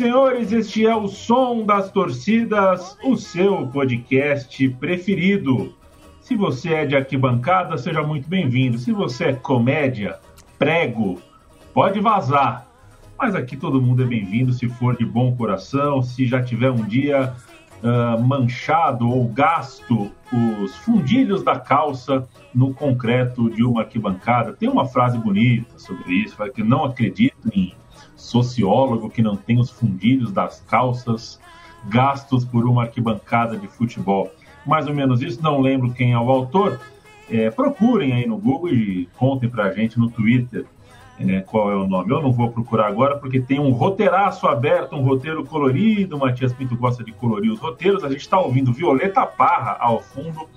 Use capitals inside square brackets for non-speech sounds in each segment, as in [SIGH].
Senhores, este é o Som das Torcidas, o seu podcast preferido. Se você é de arquibancada, seja muito bem-vindo. Se você é comédia, prego, pode vazar. Mas aqui todo mundo é bem-vindo se for de bom coração, se já tiver um dia uh, manchado ou gasto os fundilhos da calça no concreto de uma arquibancada. Tem uma frase bonita sobre isso, que não acredito em sociólogo que não tem os fundilhos das calças gastos por uma arquibancada de futebol. Mais ou menos isso, não lembro quem é o autor. É, procurem aí no Google e contem pra gente no Twitter é, qual é o nome. Eu não vou procurar agora porque tem um roteiraço aberto, um roteiro colorido. O Matias Pinto gosta de colorir os roteiros. A gente está ouvindo Violeta Parra ao fundo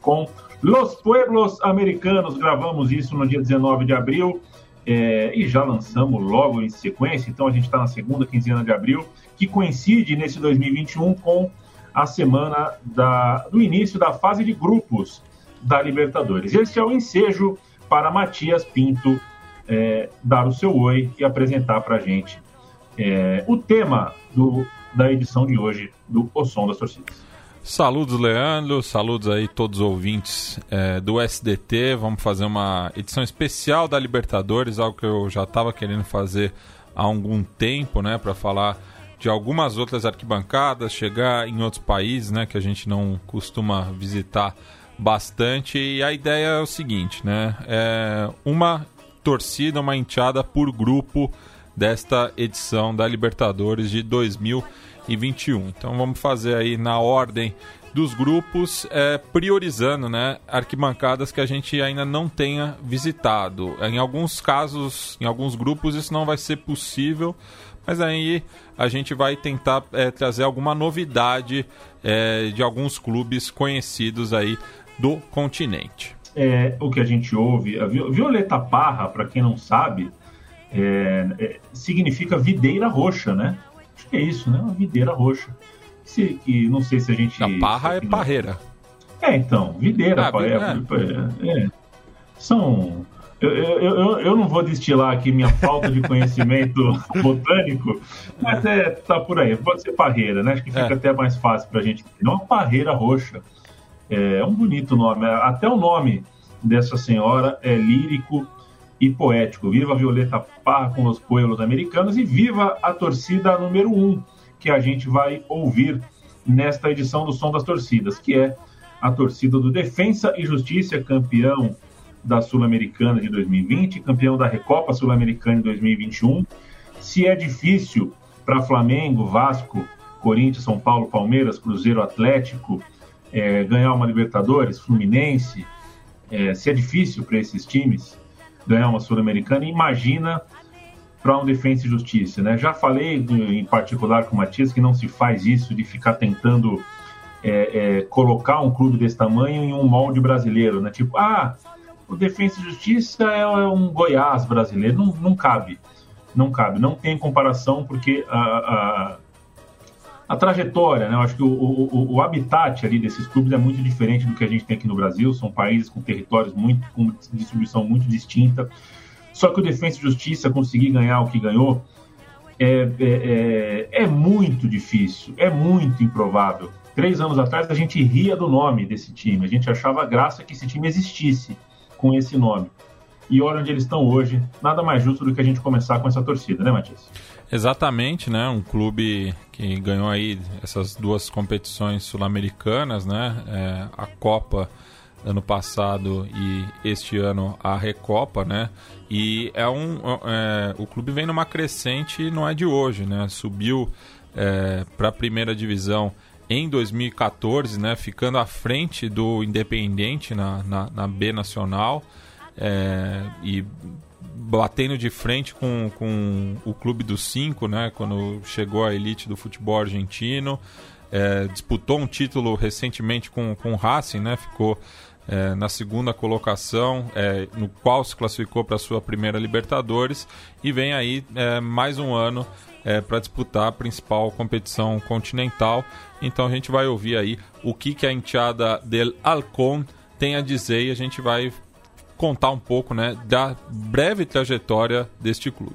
com Los Pueblos Americanos. Gravamos isso no dia 19 de abril é, e já lançamos logo em sequência, então a gente está na segunda quinzena de abril, que coincide nesse 2021 com a semana da, do início da fase de grupos da Libertadores. Este é o ensejo para Matias Pinto é, dar o seu oi e apresentar para a gente é, o tema do, da edição de hoje do O Som das Torcidas. Saludos, Leandro. Saludos aí todos os ouvintes é, do SDT. Vamos fazer uma edição especial da Libertadores, algo que eu já estava querendo fazer há algum tempo, né, para falar de algumas outras arquibancadas, chegar em outros países, né, que a gente não costuma visitar bastante. E a ideia é o seguinte, né, é uma torcida, uma enteada por grupo desta edição da Libertadores de 2020 e 21. Então vamos fazer aí na ordem dos grupos, é, priorizando né, arquibancadas que a gente ainda não tenha visitado. Em alguns casos, em alguns grupos, isso não vai ser possível, mas aí a gente vai tentar é, trazer alguma novidade é, de alguns clubes conhecidos aí do continente. É, o que a gente ouve, a Violeta Parra, para quem não sabe, é, é, significa videira roxa, né? Que é isso, né? Uma videira roxa. Se, que não sei se a gente. A parra é parreira. É, então, videira. Ah, é, é. é, São. Eu, eu, eu, eu, não vou destilar aqui minha falta de conhecimento [LAUGHS] botânico, mas é, tá por aí. Pode ser parreira, né? Acho que fica é. até mais fácil pra gente. Não, uma parreira roxa. É um bonito nome. Até o nome dessa senhora é lírico e poético. Viva a Violeta Parra com os Pueblos Americanos e viva a torcida número um que a gente vai ouvir nesta edição do Som das Torcidas, que é a torcida do Defensa e Justiça, campeão da Sul-Americana de 2020, campeão da Recopa Sul-Americana de 2021. Se é difícil para Flamengo, Vasco, Corinthians, São Paulo, Palmeiras, Cruzeiro, Atlético é, ganhar uma Libertadores, Fluminense, é, se é difícil para esses times, ganhar uma Sul-Americana, imagina para um Defensa e Justiça, né? Já falei em particular com o Matias que não se faz isso de ficar tentando é, é, colocar um clube desse tamanho em um molde brasileiro, né? Tipo, ah, o Defensa e Justiça é um Goiás brasileiro, não, não cabe, não cabe, não tem comparação porque a a trajetória, né? Eu acho que o, o, o, habitat ali desses clubes é muito diferente do que a gente tem aqui no Brasil. São países com territórios muito com distribuição muito distinta. Só que o Defensa e Justiça conseguir ganhar o que ganhou é, é, é, é muito difícil, é muito improvável. Três anos atrás a gente ria do nome desse time, a gente achava graça que esse time existisse com esse nome. E olha onde eles estão hoje, nada mais justo do que a gente começar com essa torcida, né, Matias? Exatamente, né? Um clube que ganhou aí essas duas competições sul-americanas, né? É, a Copa ano passado e este ano a Recopa, né? E é um, é, o clube vem numa crescente, não é de hoje, né? Subiu é, para a primeira divisão em 2014, né? Ficando à frente do Independente na, na, na B Nacional é, e batendo de frente com, com o Clube dos Cinco, né, quando chegou a elite do futebol argentino. É, disputou um título recentemente com, com o Racing, né, ficou é, na segunda colocação, é, no qual se classificou para a sua primeira Libertadores e vem aí é, mais um ano é, para disputar a principal competição continental. Então a gente vai ouvir aí o que, que a enteada del Alcon tem a dizer e a gente vai contar um pouco né, da breve trajetória deste clube.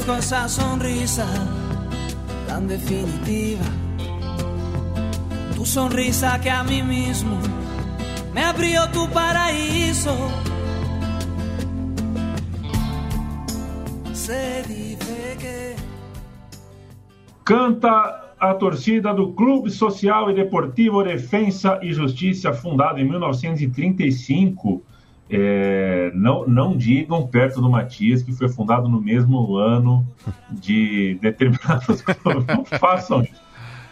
Conozco esa sonrisa tan definitiva. Tu sonrisa que a mí mismo me abrió tu paraíso. Se dice que. Canta a torcida do Clube Social e Deportivo Defensa e Justiça, fundado em 1935. É, não, não digam perto do Matias que foi fundado no mesmo ano de determinados. [LAUGHS] Não façam isso.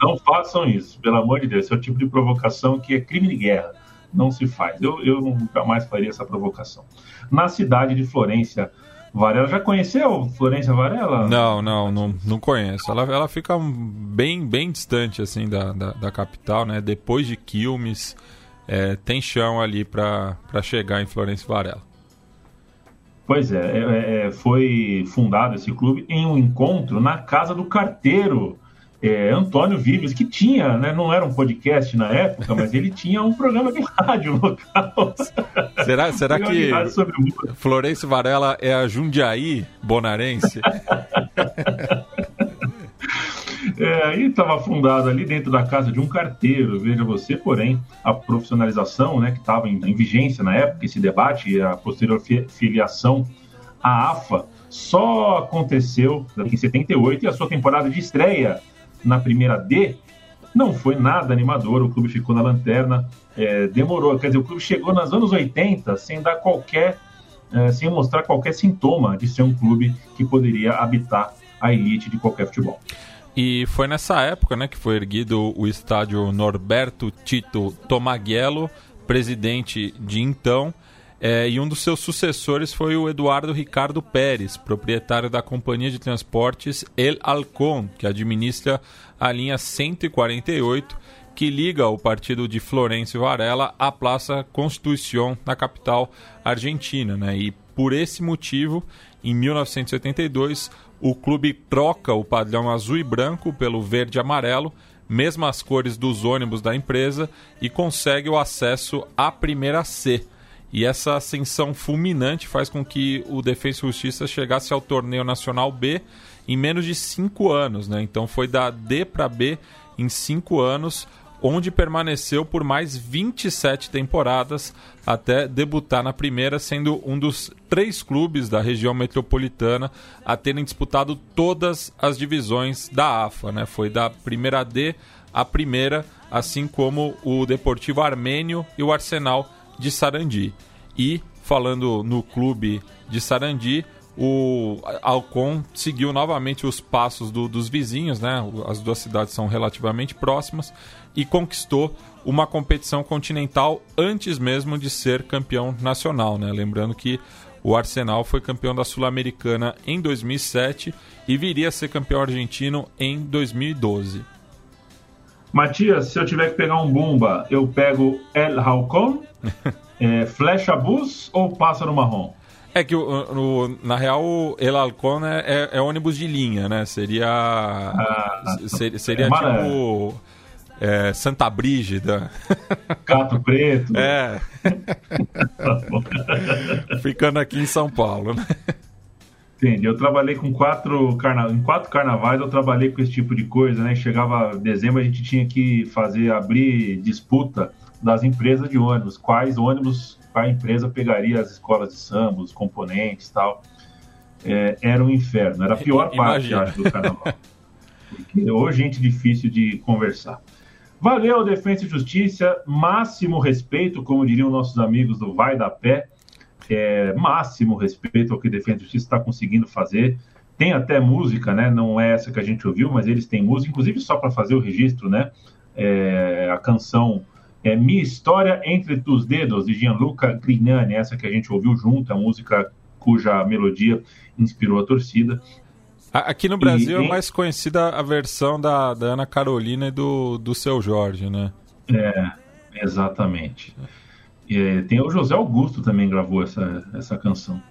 Não façam isso, pelo amor de Deus. Esse é o tipo de provocação que é crime de guerra. Não se faz. Eu, eu nunca mais faria essa provocação. Na cidade de Florência, Varela. Já conheceu Florência Varela? Não, não, não, não conheço. Ela, ela fica bem, bem distante assim da, da, da capital, né? Depois de Quilmes, é, tem chão ali para chegar em Florência Varela. Pois é, é, é, foi fundado esse clube em um encontro na casa do carteiro é, Antônio Vives, que tinha, né, não era um podcast na época, mas ele tinha um programa de rádio [LAUGHS] local. Será, será que Florencio Varela é a Jundiaí bonarense? [LAUGHS] É, aí estava fundado ali dentro da casa de um carteiro, veja você, porém, a profissionalização, né, que estava em, em, vigência na época, esse debate e a posterior filiação à AFA, só aconteceu em 78 e a sua temporada de estreia na primeira D, não foi nada animador, o clube ficou na lanterna, é, demorou, quer dizer, o clube chegou nos anos 80 sem dar qualquer, é, sem mostrar qualquer sintoma de ser um clube que poderia habitar a elite de qualquer futebol. E foi nessa época né, que foi erguido o estádio Norberto Tito Tomaguelo, presidente de então, é, e um dos seus sucessores foi o Eduardo Ricardo Pérez, proprietário da companhia de transportes El Alcon, que administra a linha 148, que liga o partido de Florencio Varela à Praça Constituição, na capital argentina. Né? E por esse motivo, em 1982, o clube troca o padrão azul e branco pelo verde e amarelo, mesmas cores dos ônibus da empresa, e consegue o acesso à primeira C e essa ascensão fulminante faz com que o Defensa e Justiça chegasse ao torneio nacional B em menos de cinco anos. Né? Então foi da D para B em cinco anos, onde permaneceu por mais 27 temporadas até debutar na primeira, sendo um dos três clubes da região metropolitana a terem disputado todas as divisões da AFA. Né? Foi da primeira D à primeira, assim como o Deportivo Armênio e o Arsenal de Sarandi. E, falando no clube de Sarandi, o Alcon seguiu novamente os passos do, dos vizinhos, né? As duas cidades são relativamente próximas e conquistou uma competição continental antes mesmo de ser campeão nacional, né? Lembrando que o Arsenal foi campeão da Sul-Americana em 2007 e viria a ser campeão argentino em 2012. Matias, se eu tiver que pegar um Bumba, eu pego El Halcón, é, [LAUGHS] Flecha Bus ou Pássaro Marrom? É que, o, na real, o El Halcón é, é, é, ônibus de linha, né? Seria. Ah, seria, seria é tipo. É, Santa Brígida. Gato Preto. É. [LAUGHS] Ficando aqui em São Paulo, né? Entendi. Eu trabalhei com quatro carna... em quatro carnavais, eu trabalhei com esse tipo de coisa, né? Chegava dezembro, a gente tinha que fazer, abrir disputa das empresas de ônibus. Quais ônibus, qual empresa pegaria as escolas de samba, os componentes tal. É, era um inferno. Era a pior [LAUGHS] parte, acho, do carnaval. Porque hoje gente difícil de conversar. Valeu, Defesa e Justiça. Máximo respeito, como diriam nossos amigos do Vai da Pé é, máximo respeito ao que Defesa e Justiça está conseguindo fazer. Tem até música, né? Não é essa que a gente ouviu, mas eles têm música, inclusive só para fazer o registro, né? é, a canção é Minha História Entre Tus Dedos, de Gianluca Grignani, essa que a gente ouviu junto, a música cuja melodia inspirou a torcida. Aqui no Brasil e, é mais conhecida a versão da, da Ana Carolina e do, do Seu Jorge, né? É, exatamente. É, tem o José Augusto também gravou essa, essa canção.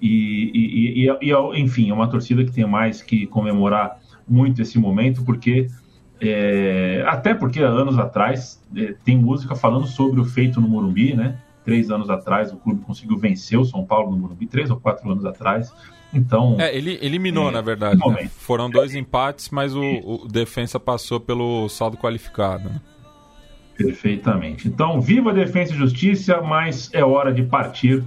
E, e, e, e, enfim, é uma torcida que tem mais que comemorar muito esse momento, porque é, até porque anos atrás é, tem música falando sobre o feito no Morumbi, né? Três anos atrás o clube conseguiu vencer o São Paulo no Morumbi, três ou quatro anos atrás. Então. É, ele eliminou, é, na verdade. Né? Foram dois empates, mas o, o defensa passou pelo saldo qualificado. Né? Perfeitamente. Então, viva a defesa e justiça, mas é hora de partir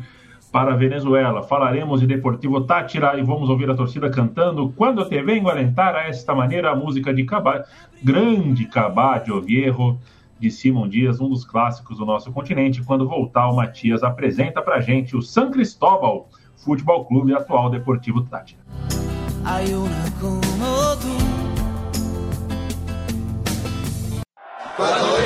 para a Venezuela. Falaremos de Deportivo Tátira e vamos ouvir a torcida cantando Quando te vengo alentar a esta maneira a música de Cabá, grande Cabá de Oviejo, de Simon Dias, um dos clássicos do nosso continente. Quando voltar, o Matias apresenta para gente o San Cristóbal Futebol Clube atual Deportivo Tátira. Quando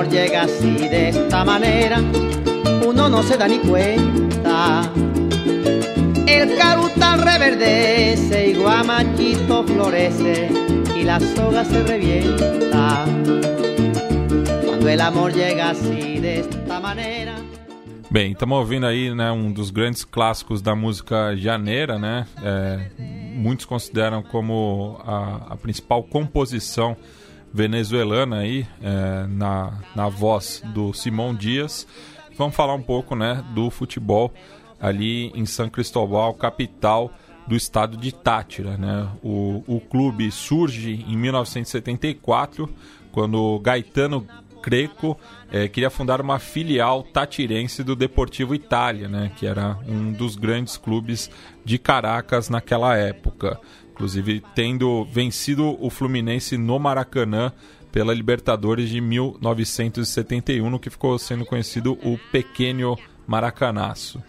amor llega así de esta manera, uno no se da ni cuenta. El carutal reverdece y guamachito florece y la soga se revienta. Cuando el amor llega así de esta manera. Bem, estamos ouvindo aí né, um dos grandes clássicos da música janeira, né? É, muitos consideram como a, a principal composição venezuelana aí, é, na, na voz do Simão Dias. Vamos falar um pouco né, do futebol ali em São Cristóbal, capital do estado de Tátira. Né? O, o clube surge em 1974, quando Gaetano Creco é, queria fundar uma filial tatirense do Deportivo Itália, né, que era um dos grandes clubes de Caracas naquela época inclusive tendo vencido o Fluminense no Maracanã pela Libertadores de 1971, no que ficou sendo conhecido o Pequeno Maracanaço.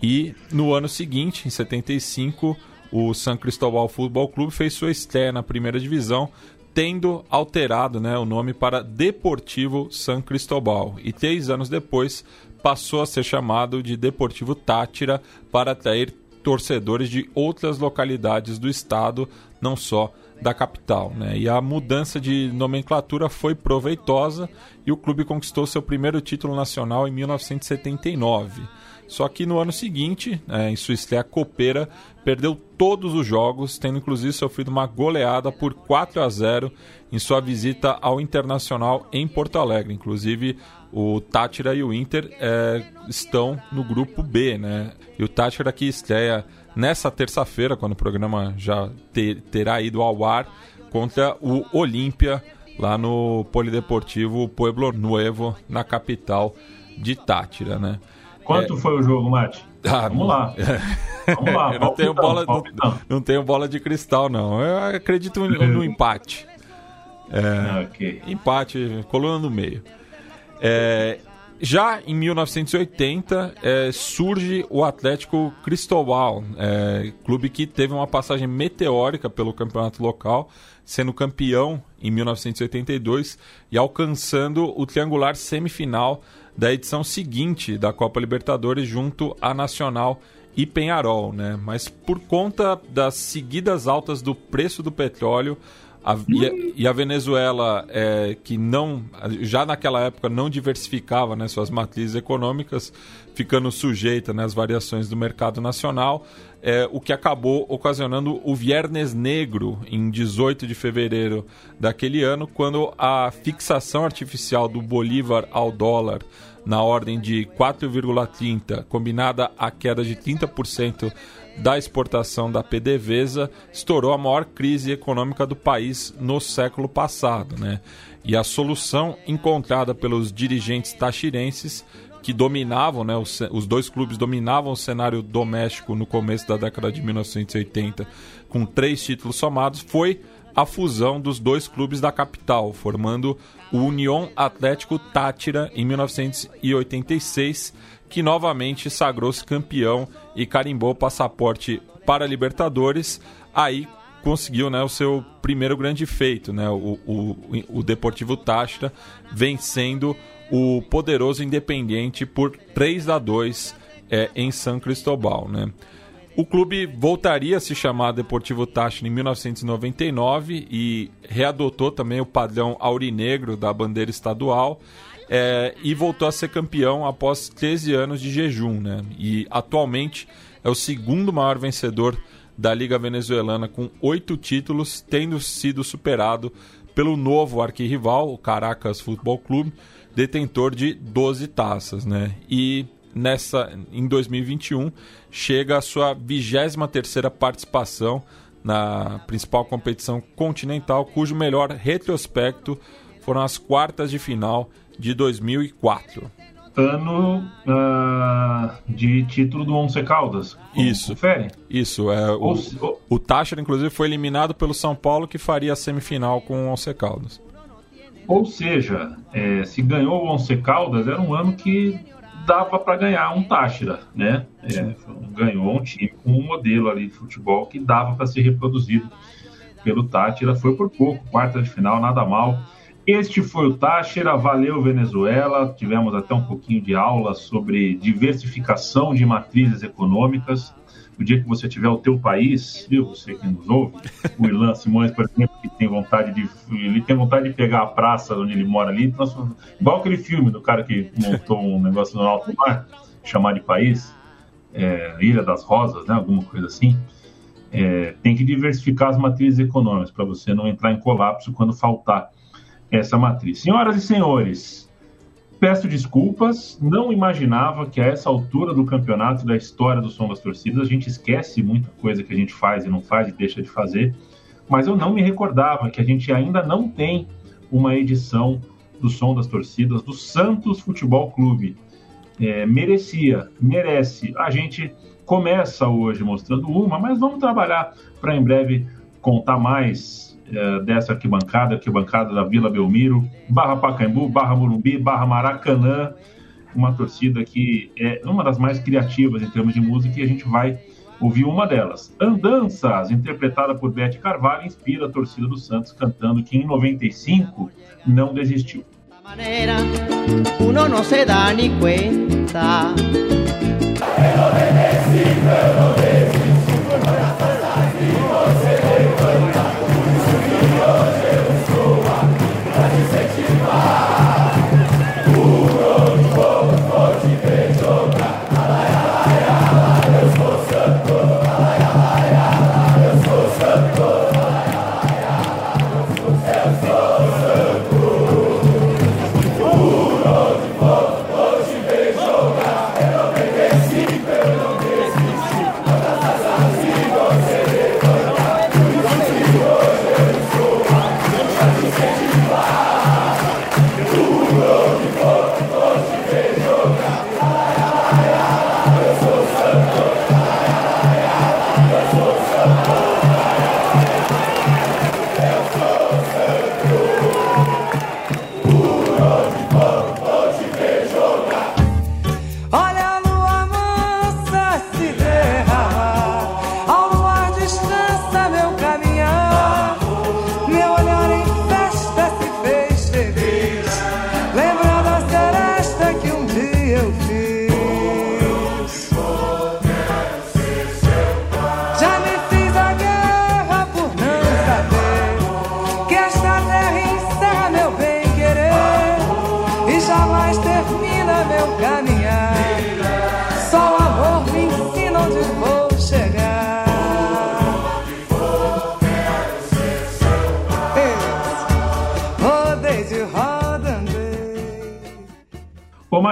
E no ano seguinte, em 75, o San Cristóbal Futebol Clube fez sua estreia na primeira divisão, tendo alterado né, o nome para Deportivo San Cristóbal. E três anos depois passou a ser chamado de Deportivo Tátira para atrair torcedores de outras localidades do estado, não só da capital. Né? E a mudança de nomenclatura foi proveitosa e o clube conquistou seu primeiro título nacional em 1979. Só que no ano seguinte, é, em sua estreia copeira, perdeu todos os jogos, tendo inclusive sofrido uma goleada por 4 a 0 em sua visita ao Internacional em Porto Alegre. Inclusive, o Tátira e o Inter é, estão no grupo B, né? E o Tátira que estreia nessa terça-feira, quando o programa já ter, terá ido ao ar, contra o Olímpia lá no Polideportivo Pueblo Nuevo, na capital de Tátira, né? Quanto é... foi o jogo, Mate? Ah, Vamos lá. Vamos lá. [LAUGHS] Eu não tenho, bola, não, não, tenho bola de cristal, não. Eu acredito no, no empate. É, [LAUGHS] okay. Empate, coluna no meio. É, já em 1980 é, surge o Atlético Cristobal, é, clube que teve uma passagem meteórica pelo campeonato local, sendo campeão em 1982 e alcançando o triangular semifinal da edição seguinte da Copa Libertadores junto à Nacional e Penharol, né? Mas por conta das seguidas altas do preço do petróleo, a, e, a, e, a, Venezuela, é, que não já naquela época não diversificava né, suas matrizes econômicas, ficando sujeita né, às variações do mercado nacional, é, o que acabou ocasionando o Viernes Negro em 18 de fevereiro daquele ano, quando a fixação artificial do Bolívar ao dólar na ordem de 4,30, combinada à queda de 30% da exportação da PDVSA, estourou a maior crise econômica do país no século passado. Né? E a solução encontrada pelos dirigentes tachirenses que dominavam, né, os, os, dois clubes dominavam o cenário doméstico no começo da década de 1980, com três títulos somados, foi a fusão dos dois clubes da capital, formando o União Atlético Tátira em 1986, que novamente sagrou-se campeão e carimbou o passaporte para a Libertadores. Aí conseguiu né, o seu primeiro grande feito, né, o, o, o Deportivo Táchira vencendo o poderoso Independiente por 3 a 2 é, em São Cristóbal. Né. O clube voltaria a se chamar Deportivo Táchira em 1999 e readotou também o padrão aurinegro da bandeira estadual é, e voltou a ser campeão após 13 anos de jejum. Né? E atualmente é o segundo maior vencedor da Liga Venezuelana com oito títulos, tendo sido superado pelo novo arquirrival, o Caracas Futebol Clube, detentor de 12 taças. Né? E nessa, em 2021 chega a sua 23 terceira participação na principal competição continental, cujo melhor retrospecto foram as quartas de final de 2004. Ano uh, de título do Once Caldas. Isso. Confere? Isso. É, o, o, o Táchira, inclusive, foi eliminado pelo São Paulo, que faria a semifinal com o Once Caldas. Ou seja, é, se ganhou o Once Caldas, era um ano que dava para ganhar um Táchira, né? É, ganhou um time com um modelo ali de futebol que dava para ser reproduzido pelo Táchira. Foi por pouco, quarta de final, nada mal. Este foi o Táchira, valeu Venezuela. Tivemos até um pouquinho de aula sobre diversificação de matrizes econômicas. O dia que você tiver o teu país, viu, você que nos ouve, o Ilan Simões, por exemplo, que tem vontade de ele tem vontade de pegar a praça onde ele mora ali, igual aquele filme do cara que montou um negócio no alto mar, chamar de país, é, Ilha das Rosas, né, alguma coisa assim. É, tem que diversificar as matrizes econômicas para você não entrar em colapso quando faltar essa matriz. Senhoras e senhores, peço desculpas, não imaginava que a essa altura do campeonato da história do Som das Torcidas a gente esquece muita coisa que a gente faz e não faz e deixa de fazer, mas eu não me recordava que a gente ainda não tem uma edição do Som das Torcidas do Santos Futebol Clube. É, merecia, merece. A gente começa hoje mostrando uma, mas vamos trabalhar para em breve contar mais é, dessa arquibancada, arquibancada da Vila Belmiro, barra Pacaembu, barra Morumbi, barra Maracanã, uma torcida que é uma das mais criativas em termos de música e a gente vai ouvir uma delas. Andanças, interpretada por Beth Carvalho, inspira a torcida do Santos cantando que em 95 não desistiu. Uno no se ni cuenta.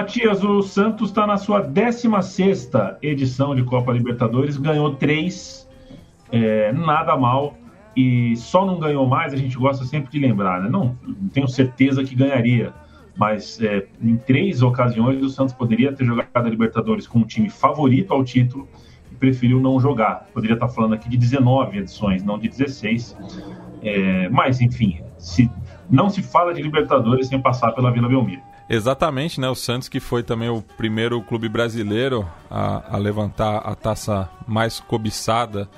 Matias, o Santos está na sua 16 edição de Copa Libertadores, ganhou três, é, nada mal e só não ganhou mais, a gente gosta sempre de lembrar, né? Não, não tenho certeza que ganharia, mas é, em três ocasiões o Santos poderia ter jogado a Libertadores com um time favorito ao título e preferiu não jogar. Poderia estar falando aqui de 19 edições, não de 16. É, mas, enfim, se, não se fala de Libertadores sem passar pela Vila Belmiro. Exatamente, né? O Santos que foi também o primeiro clube brasileiro a, a levantar a taça mais cobiçada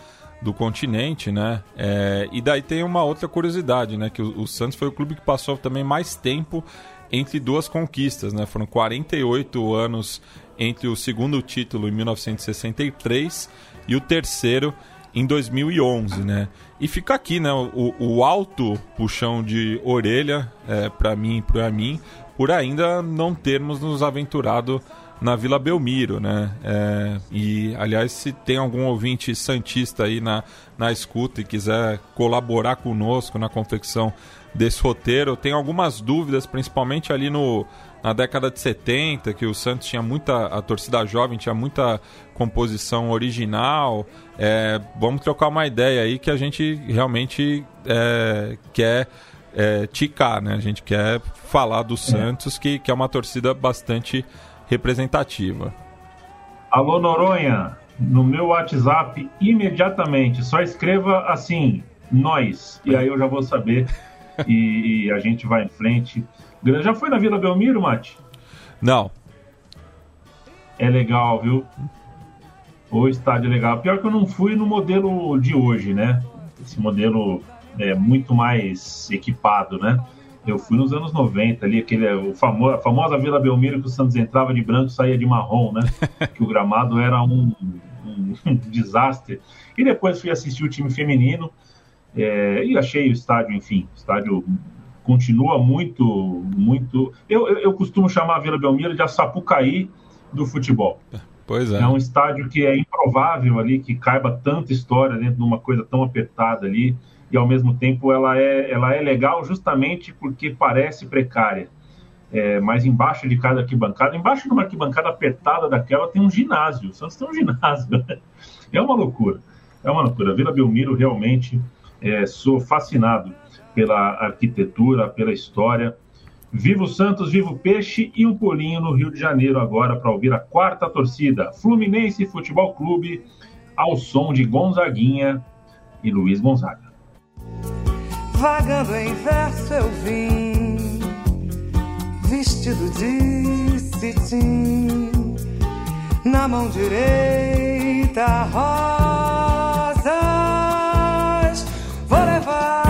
do continente, né? É, e daí tem uma outra curiosidade, né? Que o, o, Santos foi o clube que passou também mais tempo entre duas conquistas, né? Foram 48 anos entre o segundo título em 1963 e o terceiro em 2011, né? E fica aqui, né? O, o alto puxão de orelha é, para mim para mim por ainda não termos nos aventurado na Vila Belmiro, né? É, e, aliás, se tem algum ouvinte santista aí na, na escuta e quiser colaborar conosco na confecção desse roteiro, tem algumas dúvidas, principalmente ali no, na década de 70, que o Santos tinha muita, a torcida jovem tinha muita composição original. É, vamos trocar uma ideia aí que a gente realmente é, quer é, ticar, né? A gente quer falar do Santos, que, que é uma torcida bastante representativa. Alô Noronha, no meu WhatsApp imediatamente, só escreva assim, nós, e aí eu já vou saber e, e a gente vai em frente. Já foi na Vila Belmiro, Mate? Não. É legal, viu? O estádio é legal. Pior que eu não fui no modelo de hoje, né? Esse modelo é muito mais equipado, né? Eu fui nos anos 90 ali, aquele, o famo, a famosa Vila Belmiro que o Santos entrava de branco saía de marrom, né? [LAUGHS] que o gramado era um, um, um [LAUGHS] desastre. E depois fui assistir o time feminino é, e achei o estádio, enfim, o estádio continua muito, muito. Eu, eu, eu costumo chamar a Vila Belmiro de a Sapucaí do futebol. Pois é. É um estádio que é improvável ali, que caiba tanta história dentro de uma coisa tão apertada ali e ao mesmo tempo ela é, ela é legal justamente porque parece precária. É, mas embaixo de cada arquibancada, embaixo de uma arquibancada apertada daquela tem um ginásio. O Santos tem um ginásio. [LAUGHS] É uma loucura. É uma loucura. Vila Belmiro realmente é, sou fascinado pela arquitetura, pela história. Viva o Santos, viva o Peixe e o Polinho no Rio de Janeiro agora para ouvir a quarta torcida. Fluminense Futebol Clube ao som de Gonzaguinha e Luiz Gonzaga. Vagando em verso eu vim, vestido de cetim, na mão direita rosas, vou levar.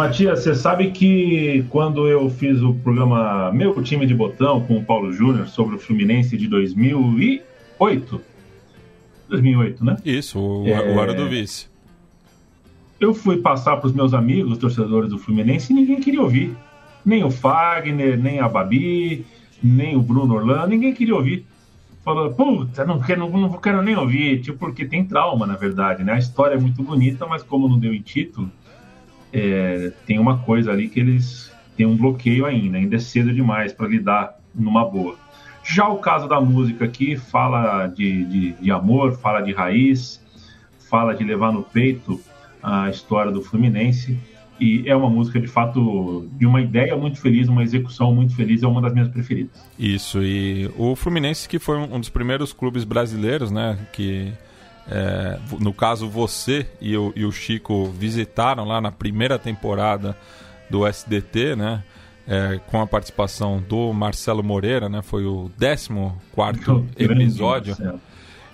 Matias, você sabe que quando eu fiz o programa Meu Time de Botão com o Paulo Júnior sobre o Fluminense de 2008, 2008, né? Isso, o, é... o do vice. Eu fui passar para os meus amigos, torcedores do Fluminense, e ninguém queria ouvir. Nem o Fagner, nem a Babi, nem o Bruno Orlando, ninguém queria ouvir. Falou, puta, não quero, não, não quero nem ouvir, tipo, porque tem trauma, na verdade, né? A história é muito bonita, mas como não deu em título, é, tem uma coisa ali que eles têm um bloqueio ainda, ainda é cedo demais para lidar numa boa. Já o caso da música aqui fala de, de, de, amor, fala de raiz, fala de levar no peito a história do Fluminense. E é uma música de fato de uma ideia muito feliz, uma execução muito feliz, é uma das minhas preferidas. Isso, e o Fluminense que foi um dos primeiros clubes brasileiros, né, que é, no caso, você e o, e o, Chico visitaram lá na primeira temporada do SDT, né? É, com a participação do Marcelo Moreira, né? Foi o 14 episódio.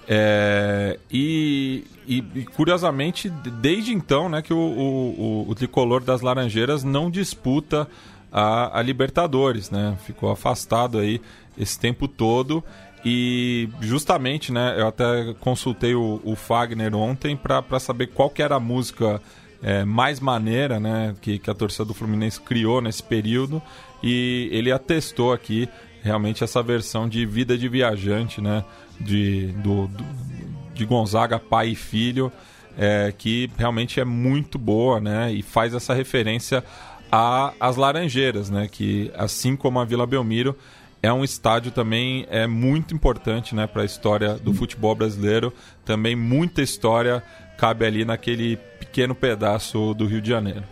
É, e, e, e, curiosamente, desde então, né, que o, o, o, tricolor das Laranjeiras não disputa a, a Libertadores, né? Ficou afastado aí esse tempo todo e justamente, né, eu até consultei o, o Fagner ontem para saber qual que era a música é, mais maneira, né, que, que a torcida do Fluminense criou nesse período. E ele atestou aqui realmente essa versão de Vida de Viajante, né, de, do, do de Gonzaga, pai e filho, é, que realmente é muito boa, né, e faz essa referência às Laranjeiras, né, que assim como a Vila Belmiro é um estádio também é muito importante né, para a história do futebol brasileiro. Também muita história cabe ali naquele pequeno pedaço do Rio de Janeiro.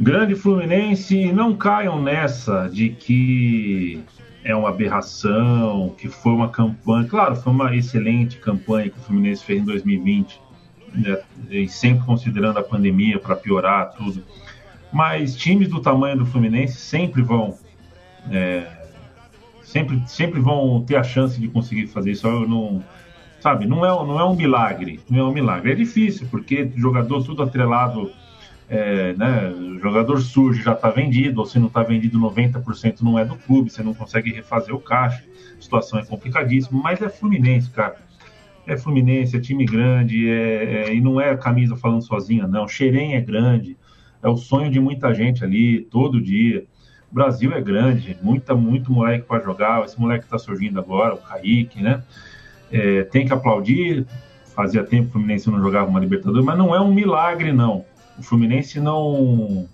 Grande Fluminense, não caiam nessa de que é uma aberração, que foi uma campanha. Claro, foi uma excelente campanha que o Fluminense fez em 2020, né, e sempre considerando a pandemia para piorar tudo. Mas times do tamanho do Fluminense sempre vão é, sempre, sempre vão ter a chance de conseguir fazer isso. Não, sabe, não é, não é um milagre, não é um milagre. É difícil, porque jogador tudo atrelado, é, né, o jogador surge, já está vendido, ou se não está vendido 90% não é do clube, você não consegue refazer o caixa, a situação é complicadíssima, mas é Fluminense, cara. É Fluminense, é time grande, é, é, e não é camisa falando sozinha, não. Xerém é grande, é o sonho de muita gente ali, todo dia. O Brasil é grande, muita, muito moleque para jogar. Esse moleque está surgindo agora, o Kaique, né? É, tem que aplaudir. Fazia tempo que o Fluminense não jogava uma Libertadores, mas não é um milagre, não. O Fluminense não.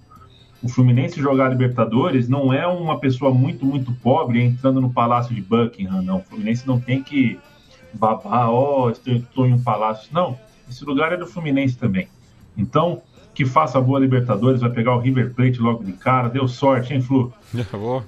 O Fluminense jogar Libertadores não é uma pessoa muito, muito pobre entrando no Palácio de Buckingham, não. O Fluminense não tem que babar, ó, oh, estou em um palácio. Não, esse lugar é do Fluminense também. Então, que faça boa Libertadores, vai pegar o River Plate logo de cara. Deu sorte, hein, Flu? [LAUGHS] Vou.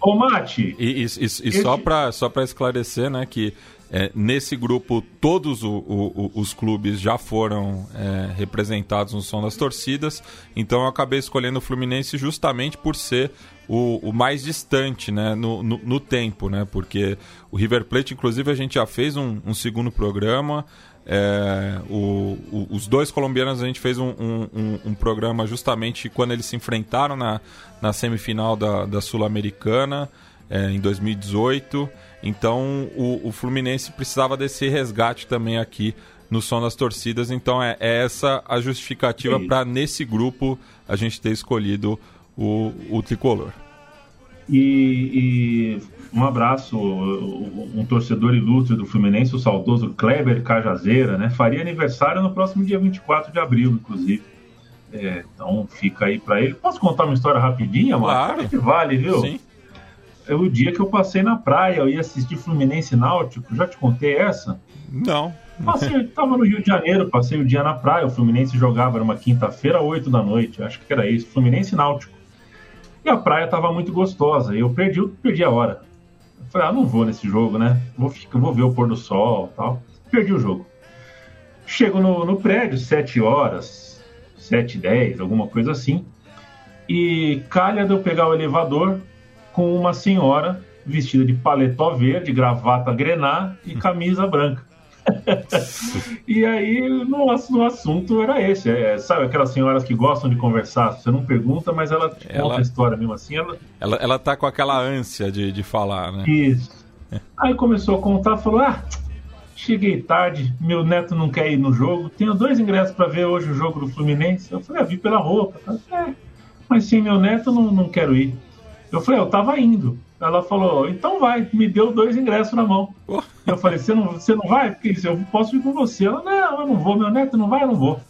Ô, Mate! E, e, e, e só para só esclarecer, né, que é, nesse grupo todos o, o, os clubes já foram é, representados no som das torcidas, então eu acabei escolhendo o Fluminense justamente por ser o, o mais distante né, no, no, no, tempo, né, porque o River Plate, inclusive, a gente já fez um, um segundo programa. É, o, o, os dois colombianos a gente fez um, um, um, programa justamente quando eles se enfrentaram na, na semifinal da, da Sul-Americana é, em 2018. Então o, o, Fluminense precisava desse resgate também aqui no som das torcidas. Então é, é essa a justificativa para nesse grupo a gente ter escolhido o, o tricolor. E, e um abraço, um torcedor ilustre do Fluminense, o saudoso Kleber Cajazeira, né? Faria aniversário no próximo dia 24 de abril, inclusive. É, então fica aí para ele. Posso contar uma história rapidinha, mano? Claro. que vale, viu? Sim. é o dia que eu passei na praia, eu ia assistir Fluminense Náutico. Já te contei essa? Não. Passei, tava no Rio de Janeiro, passei o dia na praia. O Fluminense jogava numa quinta-feira, 8 da noite. Acho que era isso, Fluminense Náutico. E a praia tava muito gostosa. E eu perdi, perdi a hora. Falei, ah, não vou nesse jogo, né? Vou, vou ver o pôr do sol tal. Perdi o jogo. Chego no, no prédio, 7 horas, 7 10 alguma coisa assim. E calha de eu pegar o elevador com uma senhora vestida de paletó verde, gravata grená e camisa branca. [LAUGHS] e aí no, no, assunto era esse, é, sabe aquelas senhoras que gostam de conversar, você não pergunta, mas ela te ela, conta a história mesmo assim. Ela... ela, ela tá com aquela ânsia de, de falar, né? Isso. Aí começou a contar, falou: Ah, cheguei tarde, meu neto não quer ir no jogo, tenho dois ingressos para ver hoje o jogo do Fluminense. Eu falei: Ah, vi pela roupa. É, mas sim, meu neto não, não quero ir. Eu falei: Eu tava indo. Ela falou, então vai, me deu dois ingressos na mão. Oh. Eu falei, você não, você não vai? Porque eu posso ir com você. Ela, não, eu não vou, meu neto não vai, eu não vou.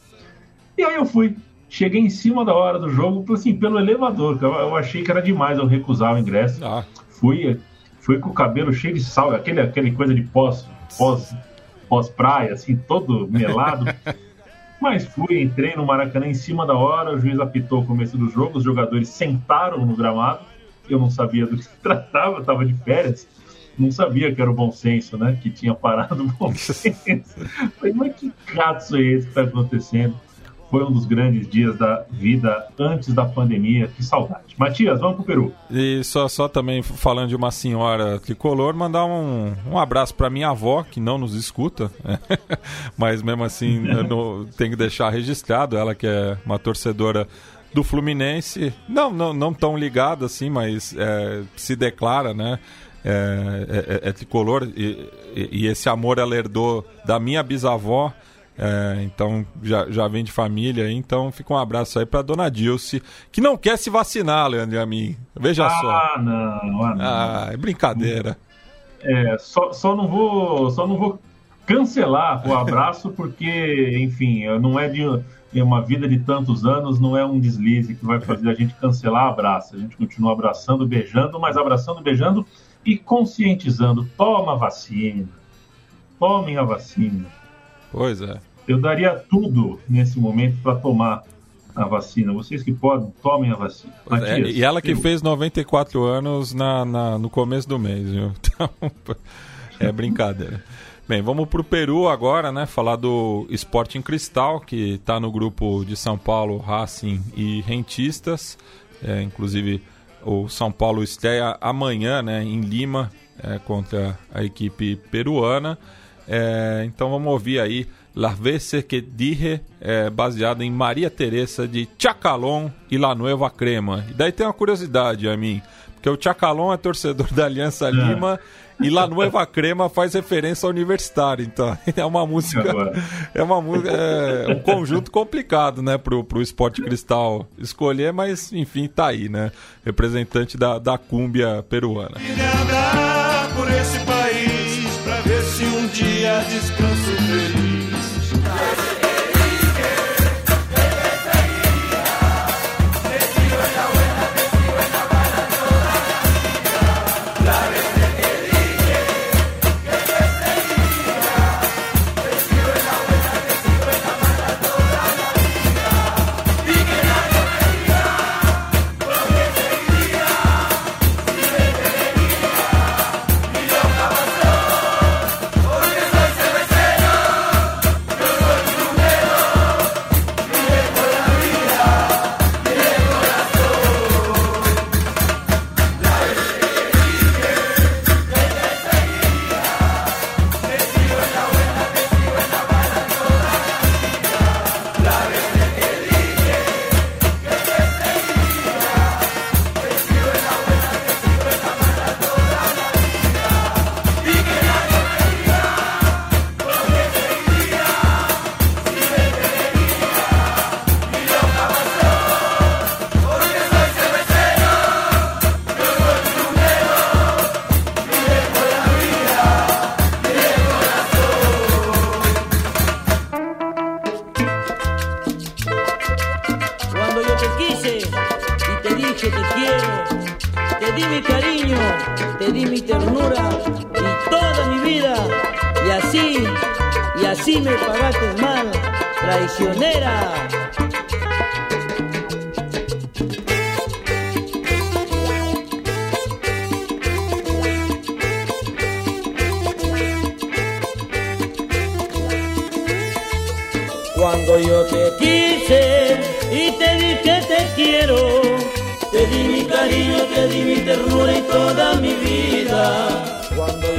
E aí eu fui. Cheguei em cima da hora do jogo, assim, pelo elevador, eu, eu achei que era demais eu recusar o ingresso. Ah. Fui, fui com o cabelo cheio de sal, aquele, aquele coisa de pós, pós, pós praia, assim, todo melado. [LAUGHS] Mas fui, entrei no Maracanã em cima da hora, o juiz apitou o começo do jogo, os jogadores sentaram no gramado eu não sabia do que se [LAUGHS] tratava, estava de férias, não sabia que era o bom senso, né? Que tinha parado o bom [LAUGHS] senso. Falei, mas que gato é esse que está acontecendo? Foi um dos grandes dias da vida antes da pandemia. Que saudade. Matias, vamos pro Peru. E só, só também falando de uma senhora tricolor, mandar um, um abraço para minha avó, que não nos escuta, [LAUGHS] mas mesmo assim tem que deixar registrado, ela que é uma torcedora do Fluminense, não, não, não tão ligado assim, mas é, se declara, né? É, é, é tricolor e, e, esse amor ela herdou da minha bisavó, é, então já, já vem de família, então fica um abraço aí para dona Dilce, que não quer se vacinar, Leandro e a mim. Veja ah, só. Ah, não, ah, não. Ah, é brincadeira. É, só, só não vou, só não vou cancelar o abraço porque, enfim, não é de e uma vida de tantos anos não é um deslize que vai fazer a gente cancelar abraço. A gente continua abraçando, beijando, mas abraçando, beijando e conscientizando. Toma a vacina. Tomem a vacina. Pois é. Eu daria tudo nesse momento para tomar a vacina. Vocês que podem, tomem a vacina. Matias, é, e ela que eu... fez 94 anos na, na, no começo do mês, viu? [LAUGHS] Então, é brincadeira. Bem, vamos para o Peru agora, né? Falar do Sporting Cristal, que está no grupo de São Paulo, Racing e Rentistas. É, inclusive, o São Paulo estreia amanhã, né? Em Lima, é, contra a equipe peruana. É, então vamos ouvir aí La Veces que Dije, é, baseado em Maria Teresa de Chacalón e La Nueva Crema. E daí tem uma curiosidade a mim, porque o Chacalón é torcedor da Aliança é. Lima e La Nueva Crema faz referência ao universitário, então [LAUGHS] é uma música. É uma música. É um conjunto complicado, né, pro, pro esporte cristal escolher, mas enfim, tá aí, né? Representante da, da cúmbia peruana.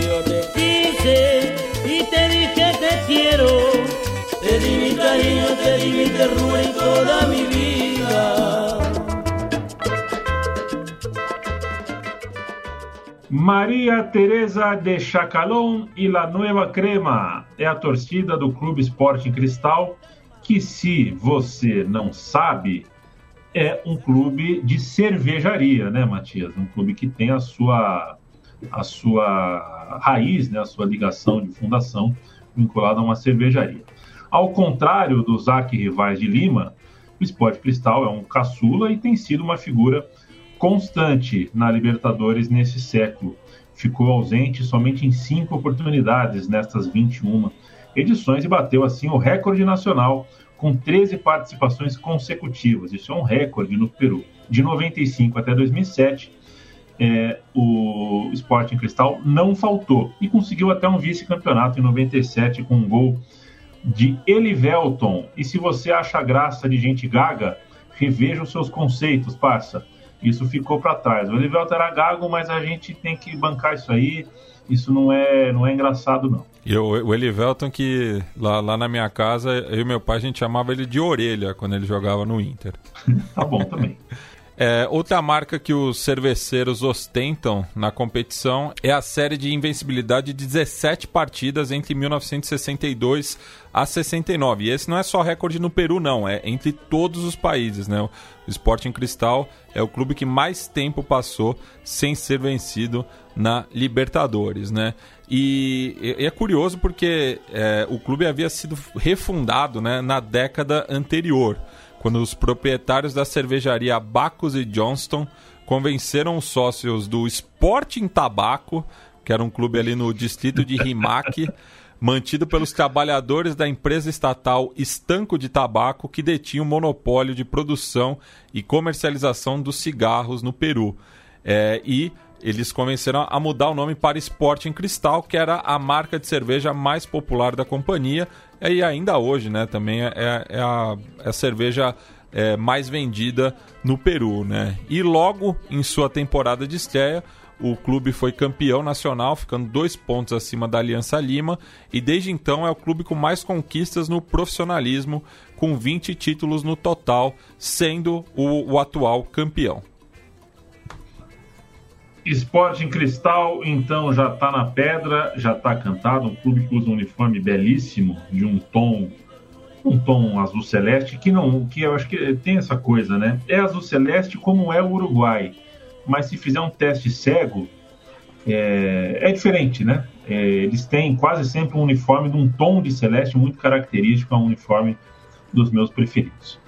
Yo te quise y te dije te quiero, te di mi cariño, te di mi ternura y toda mi vida. Maria Teresa de Chacalón e La Nueva Crema é a torcida do Clube Esporte Cristal que, se você não sabe, é um clube de cervejaria, né, Matias? Um clube que tem a sua, a sua raiz, né, a sua ligação de fundação vinculada a uma cervejaria. Ao contrário dos arquirrivais de Lima, o Esporte Cristal é um caçula e tem sido uma figura constante na Libertadores nesse século. Ficou ausente somente em cinco oportunidades nestas 21 edições e bateu assim o recorde nacional com 13 participações consecutivas. Isso é um recorde no Peru. De 95 até 2007, é, o Sporting Cristal não faltou e conseguiu até um vice-campeonato em 97 com um gol de Elivelton. E se você acha graça de gente gaga, reveja os seus conceitos, parça. Isso ficou para trás. O Elivelton era gago, mas a gente tem que bancar isso aí. Isso não é, não é engraçado, não. E o, o Elivelton, que lá, lá na minha casa, eu e meu pai, a gente chamava ele de orelha quando ele jogava no Inter. [LAUGHS] tá bom também. [LAUGHS] É, outra marca que os cerveceiros ostentam na competição é a série de invencibilidade de 17 partidas entre 1962 a 69. E esse não é só recorde no Peru, não, é entre todos os países. Né? O Sporting Cristal é o clube que mais tempo passou sem ser vencido na Libertadores. Né? E, e é curioso porque é, o clube havia sido refundado né, na década anterior quando os proprietários da cervejaria Bacos e Johnston convenceram os sócios do Sporting Tabaco, que era um clube ali no distrito de Rimac, [LAUGHS] mantido pelos trabalhadores da empresa estatal Estanco de Tabaco, que detinha o monopólio de produção e comercialização dos cigarros no Peru. É, e eles convenceram a mudar o nome para Sporting Cristal, que era a marca de cerveja mais popular da companhia e ainda hoje, né, também é, é, a, é a, cerveja é, mais vendida no Peru, né? E logo em sua temporada de estreia, o clube foi campeão nacional, ficando dois pontos acima da Aliança Lima, e desde então é o clube com mais conquistas no profissionalismo, com 20 títulos no total, sendo o, o atual campeão. Esporte em Cristal, então, já está na pedra, já está cantado. Um clube que usa um uniforme belíssimo, de um tom um tom azul celeste, que não, que eu acho que tem essa coisa, né? É azul celeste como é o Uruguai, mas se fizer um teste cego, é, é diferente, né? É, eles têm quase sempre um uniforme de um tom de celeste muito característico, é um uniforme dos meus preferidos.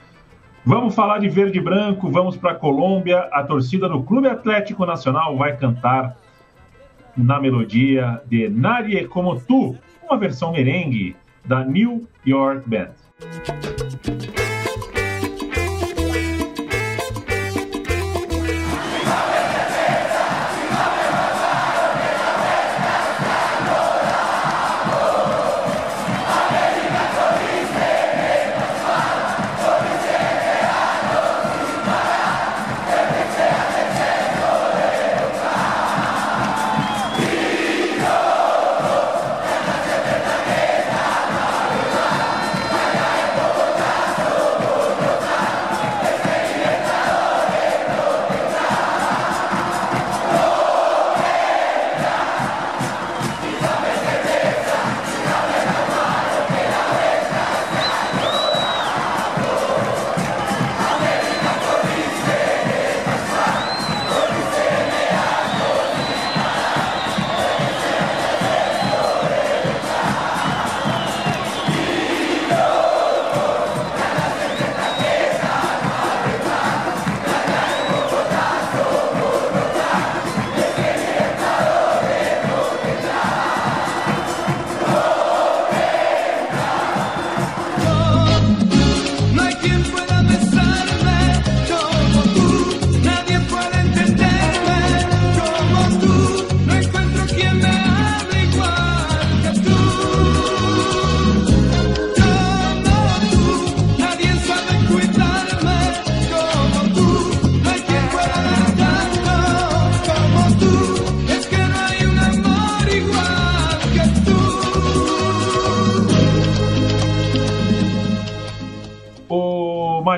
Vamos falar de verde e branco, vamos para a Colômbia. A torcida do Clube Atlético Nacional vai cantar na melodia de Nadie Como Tu, uma versão merengue da New York Band.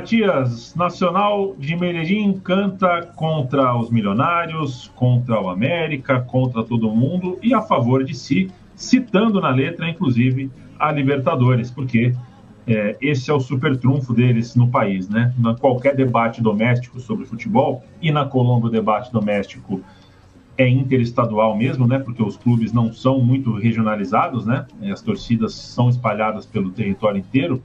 Matias, Nacional de Medellín canta contra os milionários, contra o América, contra todo mundo e a favor de si, citando na letra, inclusive, a Libertadores, porque é, esse é o super trunfo deles no país, né? Na qualquer debate doméstico sobre futebol, e na Colômbia o debate doméstico é interestadual mesmo, né? Porque os clubes não são muito regionalizados, né? As torcidas são espalhadas pelo território inteiro.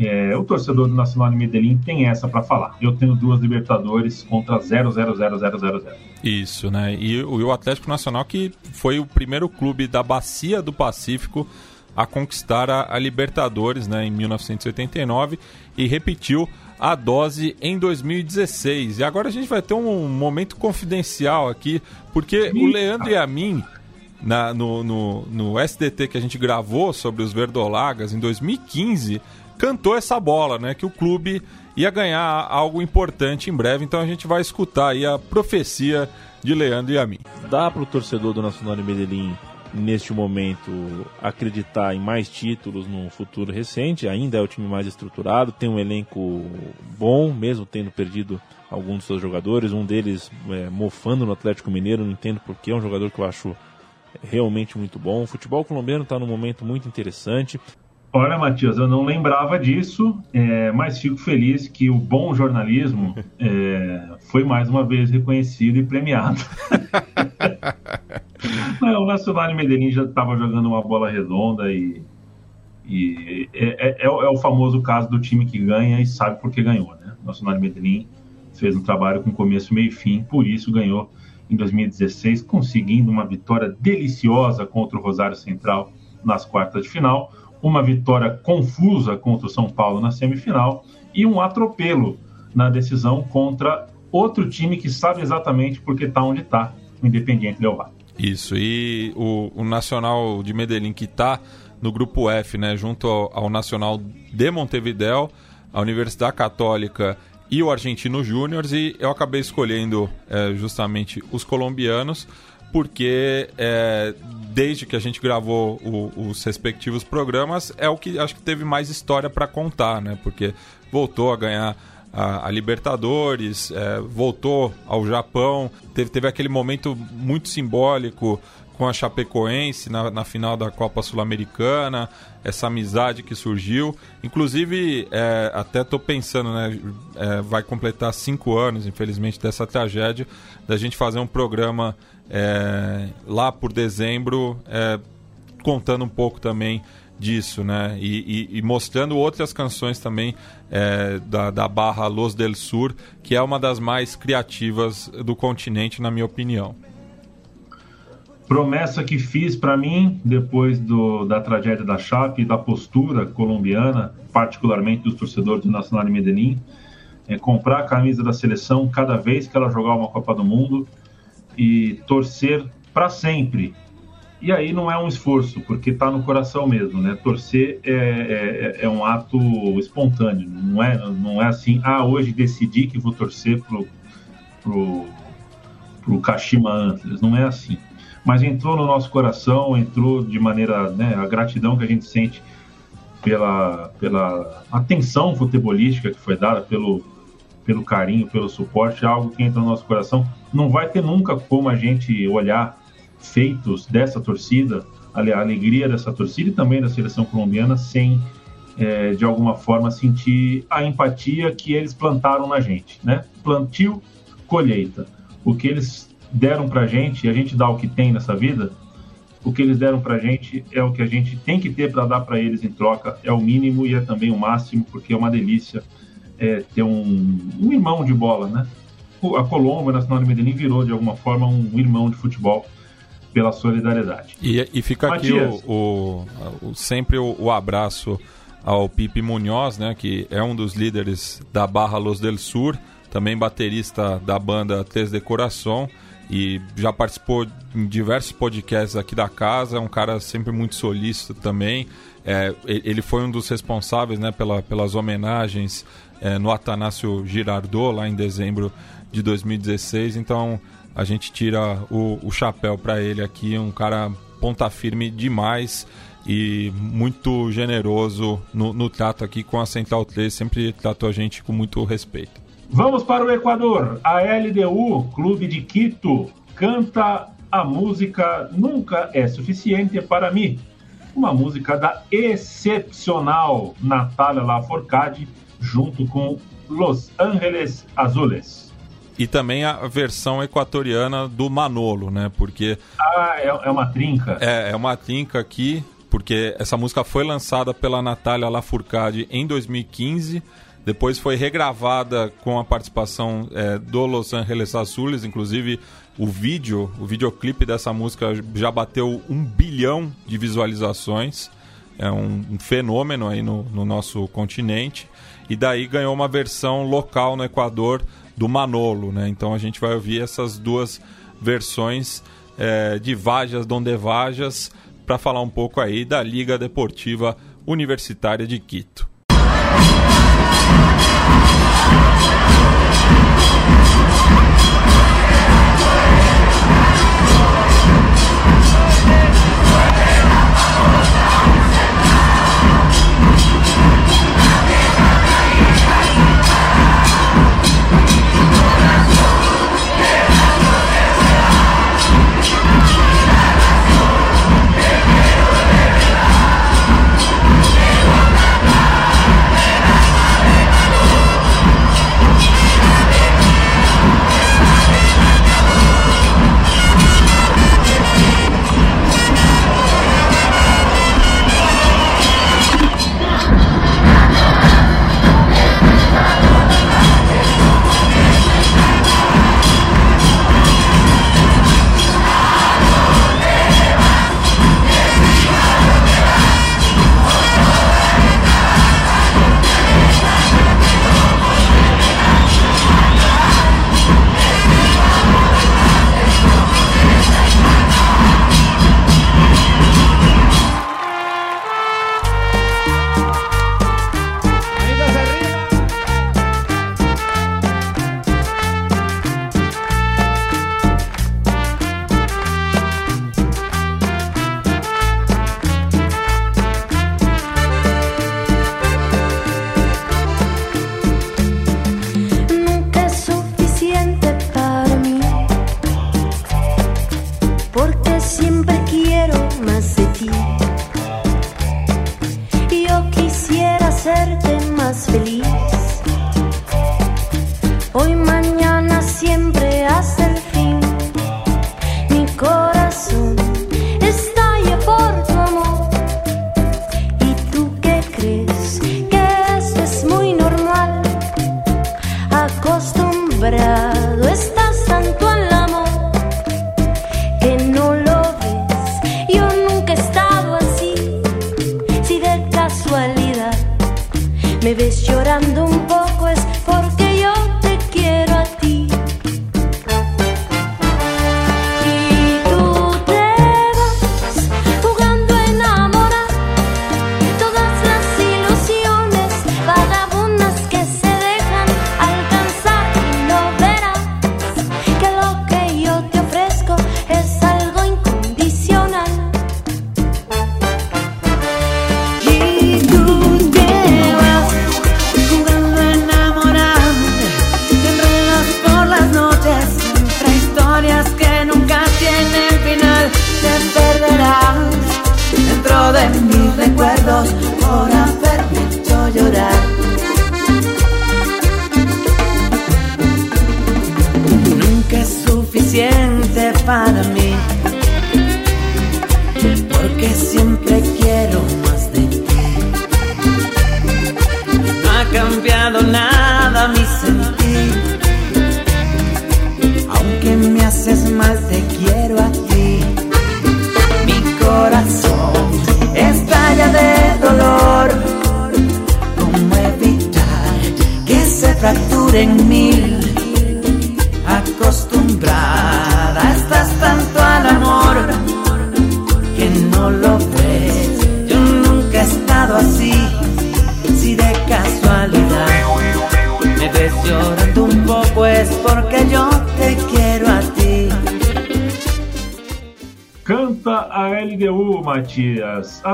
É, o torcedor do Nacional de Medellín tem essa para falar. Eu tenho duas Libertadores contra 0, 0, 0, 0, 0, 0. Isso, né? E o Atlético Nacional que foi o primeiro clube da Bacia do Pacífico a conquistar a, a Libertadores né, em 1989 e repetiu a dose em 2016. E agora a gente vai ter um momento confidencial aqui, porque o Leandro e a mim, na, no, no, no SDT que a gente gravou sobre os Verdolagas em 2015, cantou essa bola, né? Que o clube ia ganhar algo importante em breve. Então a gente vai escutar aí a profecia de Leandro e a mim. Dá para o torcedor do Nacional de Medellín neste momento acreditar em mais títulos no futuro recente. Ainda é o time mais estruturado, tem um elenco bom, mesmo tendo perdido alguns dos seus jogadores. Um deles é, mofando no Atlético Mineiro, não entendo porque é um jogador que eu acho realmente muito bom. O futebol colombiano está num momento muito interessante. Olha, Matias, eu não lembrava disso, é, mas fico feliz que o bom jornalismo [LAUGHS] é, foi mais uma vez reconhecido e premiado. [LAUGHS] Não, o Nacional de Medellín já estava jogando uma bola redonda e, e é, é, é, o famoso caso do time que ganha e sabe por que ganhou. Né? O Nacional de Medellín fez um trabalho com começo, meio e fim, por isso ganhou em 2016, conseguindo uma vitória deliciosa contra o Rosário Central nas quartas de final, uma vitória confusa contra o São Paulo na semifinal e um atropelo na decisão contra outro time que sabe exatamente por que está onde está, o Independiente Del Valle. Isso, e o, o Nacional de Medellín que está no grupo F, né, junto ao, ao, Nacional de Montevideo, a Universidade Católica e o Argentino Júnior, e eu acabei escolhendo é, justamente os colombianos, porque é, desde que a gente gravou o, os respectivos programas, é o que acho que teve mais história para contar, né? Porque voltou a ganhar a, a Libertadores, é, voltou ao Japão, teve, teve aquele momento muito simbólico com a Chapecoense na, na final da Copa Sul-Americana, essa amizade que surgiu. Inclusive, é, até estou pensando, né? É, vai completar cinco anos, infelizmente, dessa tragédia, da gente fazer um programa é, lá por dezembro, é, contando um pouco também disso, né? E, e, e mostrando outras canções também é, da, da barra Los del Sur, que é uma das mais criativas do continente, na minha opinião. Promessa que fiz para mim depois do, da tragédia da Chape da postura colombiana, particularmente dos torcedores do Nacional de Medellín, é comprar a camisa da seleção cada vez que ela jogar uma Copa do Mundo e torcer para sempre e aí não é um esforço, porque está no coração mesmo, né? Torcer é, é, é, um ato espontâneo, não é, não é assim, ah, hoje decidi que vou torcer pro, pro, pro Kashima Antlers, não é assim. Mas entrou no nosso coração, entrou de maneira, né, a gratidão que a gente sente pela, pela atenção futebolística que foi dada, pelo, pelo carinho, pelo suporte, é algo que entra no nosso coração. Não vai ter nunca como a gente olhar feitos dessa torcida, a alegria dessa torcida e também da seleção colombiana, sem é, de alguma forma sentir a empatia que eles plantaram na gente, né? Plantio, colheita. O que eles deram pra gente, a gente dá o que tem nessa vida, o que eles deram pra gente é o que a gente tem que ter para dar para eles em troca, é o mínimo e é também o máximo, porque é uma delícia é, ter um, um irmão de bola, né? A Colômbia, Nacional de Medellín, virou de alguma forma um irmão de futebol pela solidariedade. E, e fica Matias. aqui o, o, o sempre o, o, abraço ao Pipe Munhoz, né, que é um dos líderes da Barra Los del Sur, também baterista da banda Três de Coração e já participou em diversos podcasts aqui da casa, é um cara sempre muito solícito também. É, ele foi um dos responsáveis né, pela, pelas homenagens é, no Atanásio Girardot, lá em dezembro de 2016. Então, a gente tira o, o chapéu para ele aqui, um cara ponta firme demais. e muito generoso no, no trato aqui com a Central 3, sempre tratou a gente com muito respeito. Vamos para o Equador. A LDU, Clube de Quito, canta a música Nunca é Suficiente para mim. Uma música da excepcional Natália Laforcade, junto com Los Angeles Azules. E também a versão equatoriana do Manolo, né? Porque. Ah, é, é uma trinca. É, é uma trinca aqui, porque essa música foi lançada pela Natália Lafourcade em 2015. Depois foi regravada com a participação é, do Los Angeles Azules, inclusive o vídeo, o videoclipe dessa música já bateu um bilhão de visualizações. É um, um fenômeno aí no, no nosso continente. E daí ganhou uma versão local no Equador do Manolo, né? Então a gente vai ouvir essas duas versões é, de Vajas Donde Vajas para falar um pouco aí da Liga Deportiva Universitária de Quito.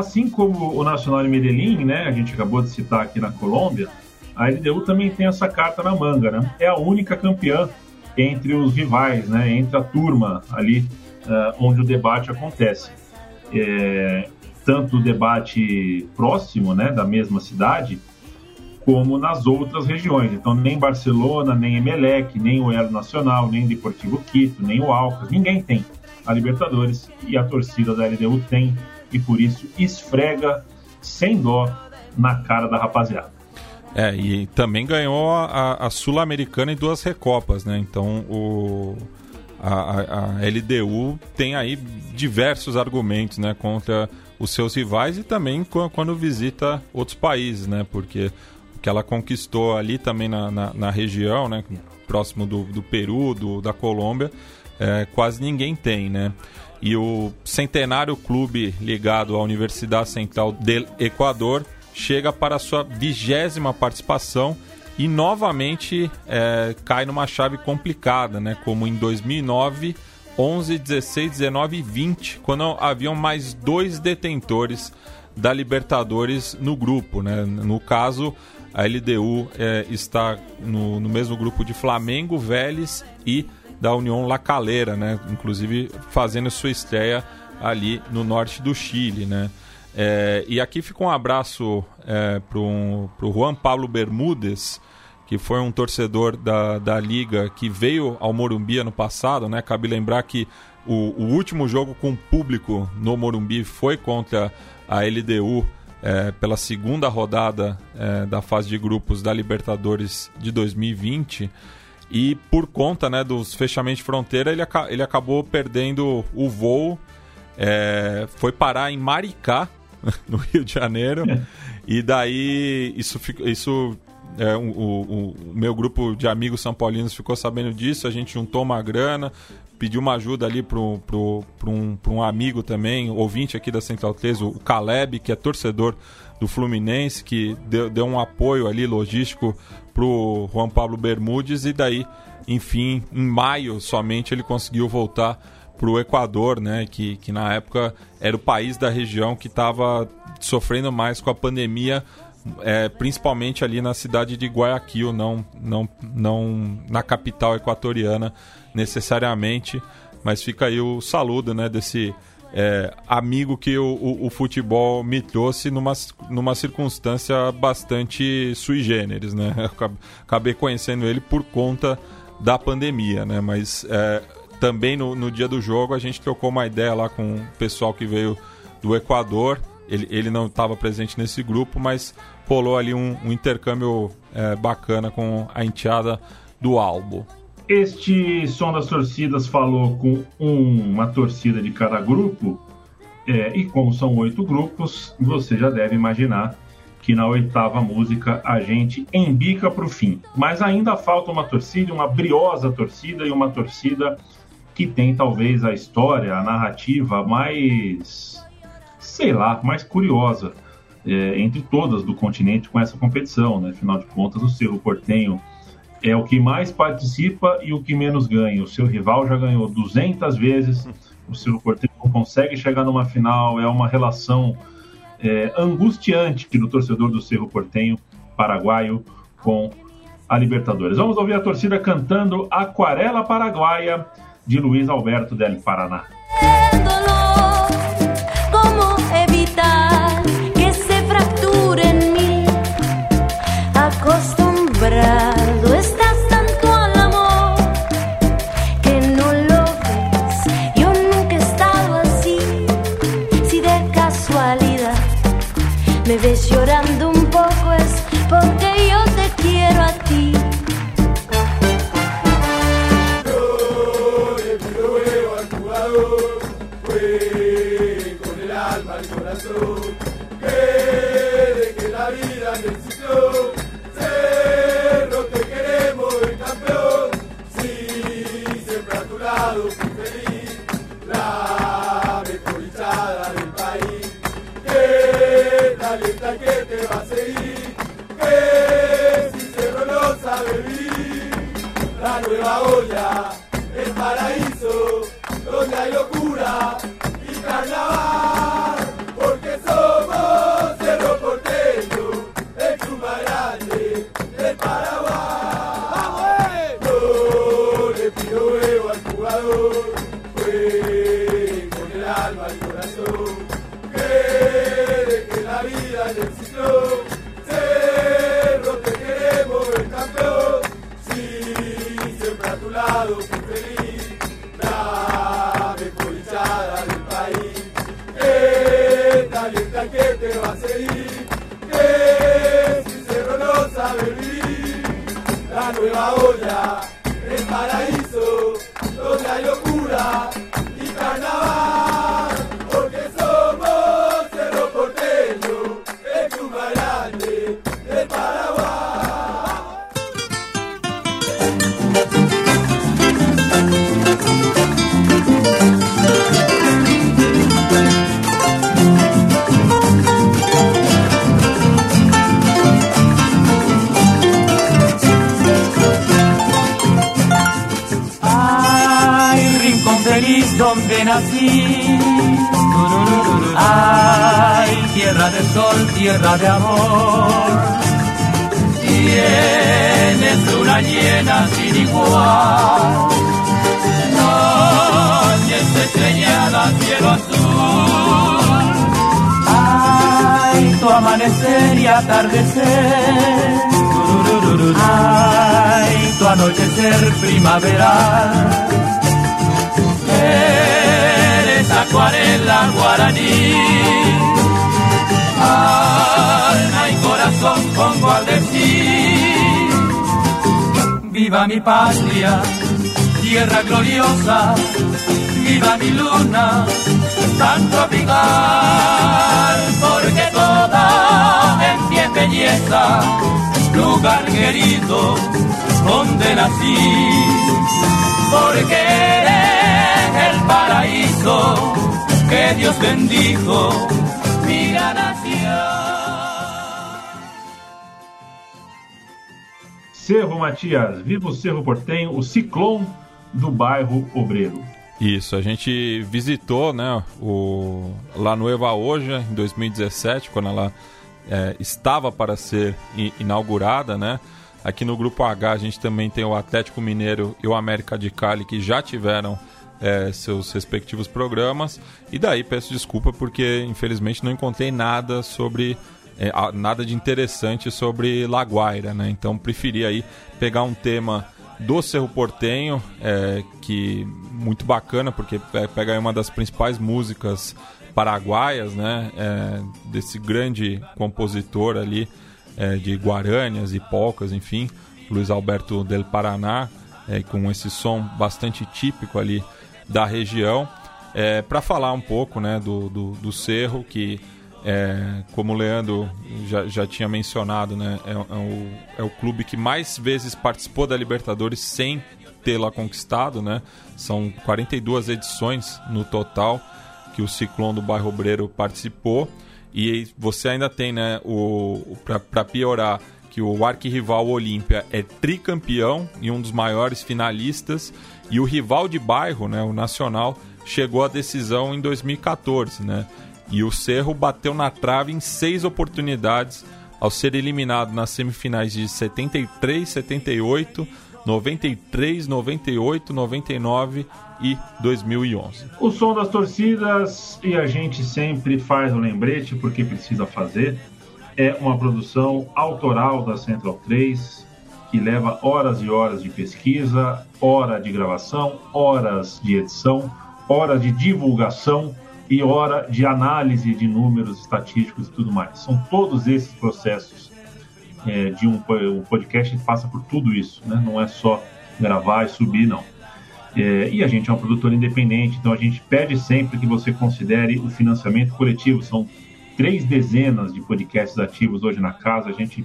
Assim como o Nacional de Medellín, né, a gente acabou de citar aqui na Colômbia, a LDU também tem essa carta na manga, né? É a única campeã entre os rivais, né, entre a turma ali uh, onde o debate acontece. É, tanto o debate próximo, né, da mesma cidade, como nas outras regiões. Então, nem Barcelona, nem Emelec, nem o Elo Nacional, nem Deportivo Quito, nem o Alcas, ninguém tem a Libertadores e a torcida da LDU tem e por isso esfrega sem dó na cara da rapaziada. É, e também ganhou a, a Sul-Americana em duas recopas, né? Então o, a, a, LDU tem aí diversos argumentos né, contra os seus rivais e também quando visita outros países, né? Porque o que ela conquistou ali também na, na, na região, né? Próximo do, do Peru, do, da Colômbia, é, quase ninguém tem, né? E o Centenário Clube ligado à Universidade Central do Equador chega para a sua vigésima participação e novamente é, cai numa chave complicada, né? Como em 2009, 11, 16, 19 e 20, quando haviam mais dois detentores da Libertadores no grupo, né? No caso, a LDU é, está no, no mesmo grupo de Flamengo, Vélez e da União La Calera, né? Inclusive fazendo sua estreia ali no norte do Chile, né? É, e aqui fica um abraço é, para o Juan Pablo Bermudes, que foi um torcedor da, da Liga que veio ao Morumbi ano passado, né? Cabe lembrar que o, o último jogo com público no Morumbi foi contra a LDU é, pela segunda rodada é, da fase de grupos da Libertadores de 2020. E por conta né, dos fechamentos de fronteira, ele, aca ele acabou perdendo o voo. É, foi parar em Maricá, [LAUGHS] no Rio de Janeiro. e daí isso, isso é, o, o, o, meu grupo de amigos são paulinos ficou sabendo disso, a gente juntou uma grana, pediu uma ajuda ali para pro, pro um, um amigo também, ouvinte aqui da Central 3, o Caleb, que é torcedor do Fluminense, que deu, deu um apoio ali logístico pro Juan Pablo Bermudes e daí, enfim, em maio somente ele conseguiu voltar pro Equador, né, que, que na época era o país da região que estava sofrendo mais com a pandemia, é, principalmente ali na cidade de Guayaquil, não, não, não na capital equatoriana necessariamente, mas fica aí o saludo, né, desse é, amigo que o, o, o, futebol me trouxe numa, numa circunstância bastante sui generis, né? Eu acabei conhecendo ele por conta da pandemia, né? Mas é, também no, no dia do jogo a gente trocou uma ideia lá com o pessoal que veio do Equador. Ele, ele não estava presente nesse grupo, mas rolou ali um, um intercâmbio é, bacana com a enteada do Albo. Este som das torcidas falou com uma torcida de cada grupo, é, e como são oito grupos, você já deve imaginar que na oitava música a gente embica para o fim. Mas ainda falta uma torcida, uma briosa torcida e uma torcida que tem talvez a história, a narrativa mais, sei lá, mais curiosa é, entre todas do continente com essa competição, né? Afinal de contas, o Cerro Portenho é o que mais participa e o que menos ganha. O seu rival já ganhou 200 vezes, o seu Porteiro não consegue chegar numa final, é uma relação é, angustiante do torcedor do Cerro Portenho paraguaio com a Libertadores. Vamos ouvir a torcida cantando Aquarela Paraguaia de Luiz Alberto del Paraná. Como con el alma al corazón, anochecer primaveral. Eres acuarela guaraní. Alma y corazón pongo al decir, viva mi patria, tierra gloriosa, viva mi luna, tan tropical, porque toda en pie belleza, lugar querido, donde nací, porque eres el paraíso que Dios bendijo, mi nación. Cerro Matias, viva o Cerro Portenho, o ciclone do bairro Obreiro. Isso, a gente visitou né, o La Nueva Oja em 2017, quando ela é, estava para ser inaugurada, né? Aqui no Grupo H a gente também tem o Atlético Mineiro e o América de Cali que já tiveram é, seus respectivos programas. E daí peço desculpa porque infelizmente não encontrei nada sobre é, nada de interessante sobre Laguaira, né? Então preferi aí pegar um tema do Cerro Portenho, é, que muito bacana porque pe- pega uma das principais músicas paraguaias, né? É, desse grande compositor ali é, de guaranias e polcas, enfim, Luiz Alberto del Paraná, é, com esse som bastante típico ali da região, é, para falar um pouco né, do, do, do Cerro, que, é, como o Leandro já, já tinha mencionado, né, é, é o, é o clube que mais vezes participou da Libertadores sem tê-la conquistado, né? São 42 edições no total que o Ciclone do Bairro Obreiro participou. E você ainda tem, né, o, para piorar, que o arquirrival Olímpia é tricampeão e um dos maiores finalistas. E o rival de bairro, né, o Nacional, chegou à decisão em 2014, né? E o Cerro bateu na trave em seis oportunidades ao ser eliminado nas semifinais de 73, 78, 93, 98, 99 e 2011. O som das torcidas, e a gente sempre faz o lembrete porque precisa fazer, é uma produção autoral da Central 3, que leva horas e horas de pesquisa, hora de gravação, horas de edição, hora de divulgação e hora de análise de números estatísticos e tudo mais. São todos esses processos é, de um, um podcast passa por tudo isso, né? não é só gravar e subir, não. É, e a gente é um produtor independente, então a gente pede sempre que você considere o financiamento coletivo. São três dezenas de podcasts ativos hoje na casa. A gente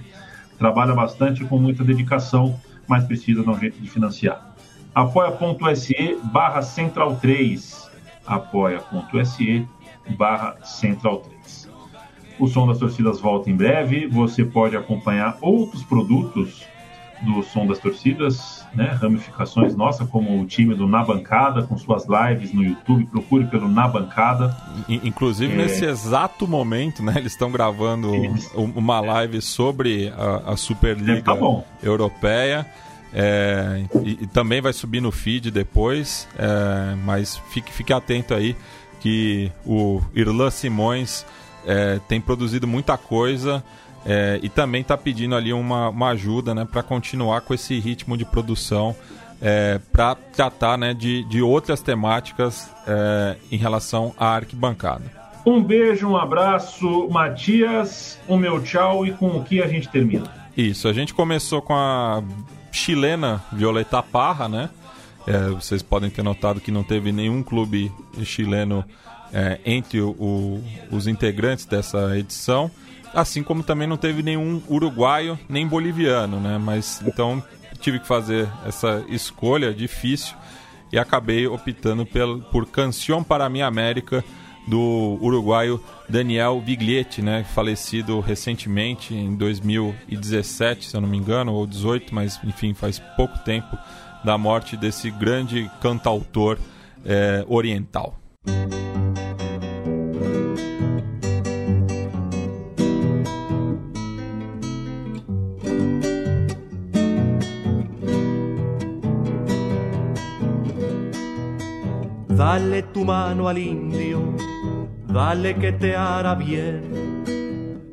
trabalha bastante com muita dedicação, mas precisa dar um jeito de financiar. apoia.se barra central 3 apoia.se barra central 3 O Som das Torcidas volta em breve. Você pode acompanhar outros produtos do Som das Torcidas, né? Ramificações nossa, como o time do Na Bancada, com suas lives no YouTube. Procure pelo Na Bancada. Inclusive, é... nesse exato momento, né? Eles estão gravando Eles... uma live sobre a, a Superliga é, tá Europeia. É, e, e, também vai subir no feed depois, é, mas fique, fique atento aí que o Irlan Simões é, tem produzido muita coisa é, e também está pedindo ali uma, uma ajuda né, para continuar com esse ritmo de produção é, para tratar né, de, de outras temáticas é, em relação à arquibancada. Um beijo, um abraço, Matias, o meu tchau e com o que a gente termina? Isso, a gente começou com a chilena Violeta Parra, né? É, vocês podem ter notado que não teve nenhum clube chileno é, entre o, o, os integrantes dessa edição, assim como também não teve nenhum uruguaio nem boliviano, né? Mas então tive que fazer essa escolha difícil e acabei optando pel, por Canção para a Minha América do uruguaio Daniel Biglietti, né, falecido recentemente em 2017, se eu não me engano, ou 18, mas enfim, faz pouco tempo da morte desse grande cantautor é, oriental. Dale tu mano al indio, dale que te hará bien.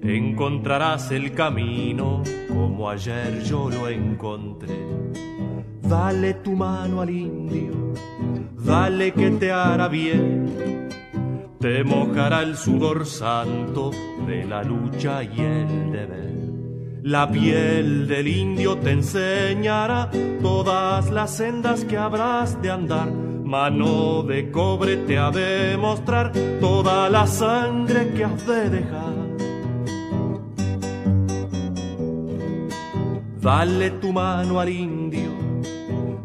Encontrarás el camino como ayer yo lo encontré. Dale tu mano al indio, dale que te hará bien. Te mojará el sudor santo de la lucha y el deber. La piel del indio te enseñará todas las sendas que habrás de andar mano de cobre te ha de mostrar toda la sangre que has de dejar. Dale tu mano al indio,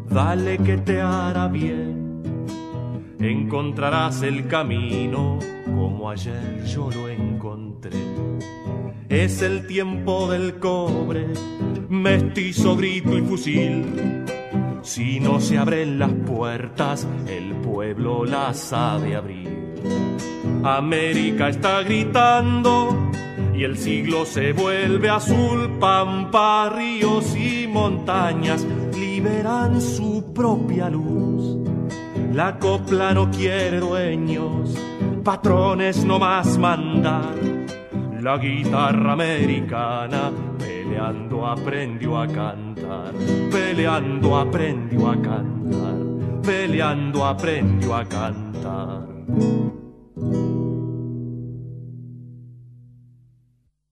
dale que te hará bien. Encontrarás el camino como ayer yo lo encontré. Es el tiempo del cobre, mestizo, grito y fusil si no se abren las puertas, el pueblo las ha de abrir. América está gritando y el siglo se vuelve azul. Pampa, ríos y montañas liberan su propia luz. La copla no quiere dueños, patrones no más mandar. La guitarra americana peleando aprendió a cantar, peleando aprendió a cantar, peleando aprendió a cantar.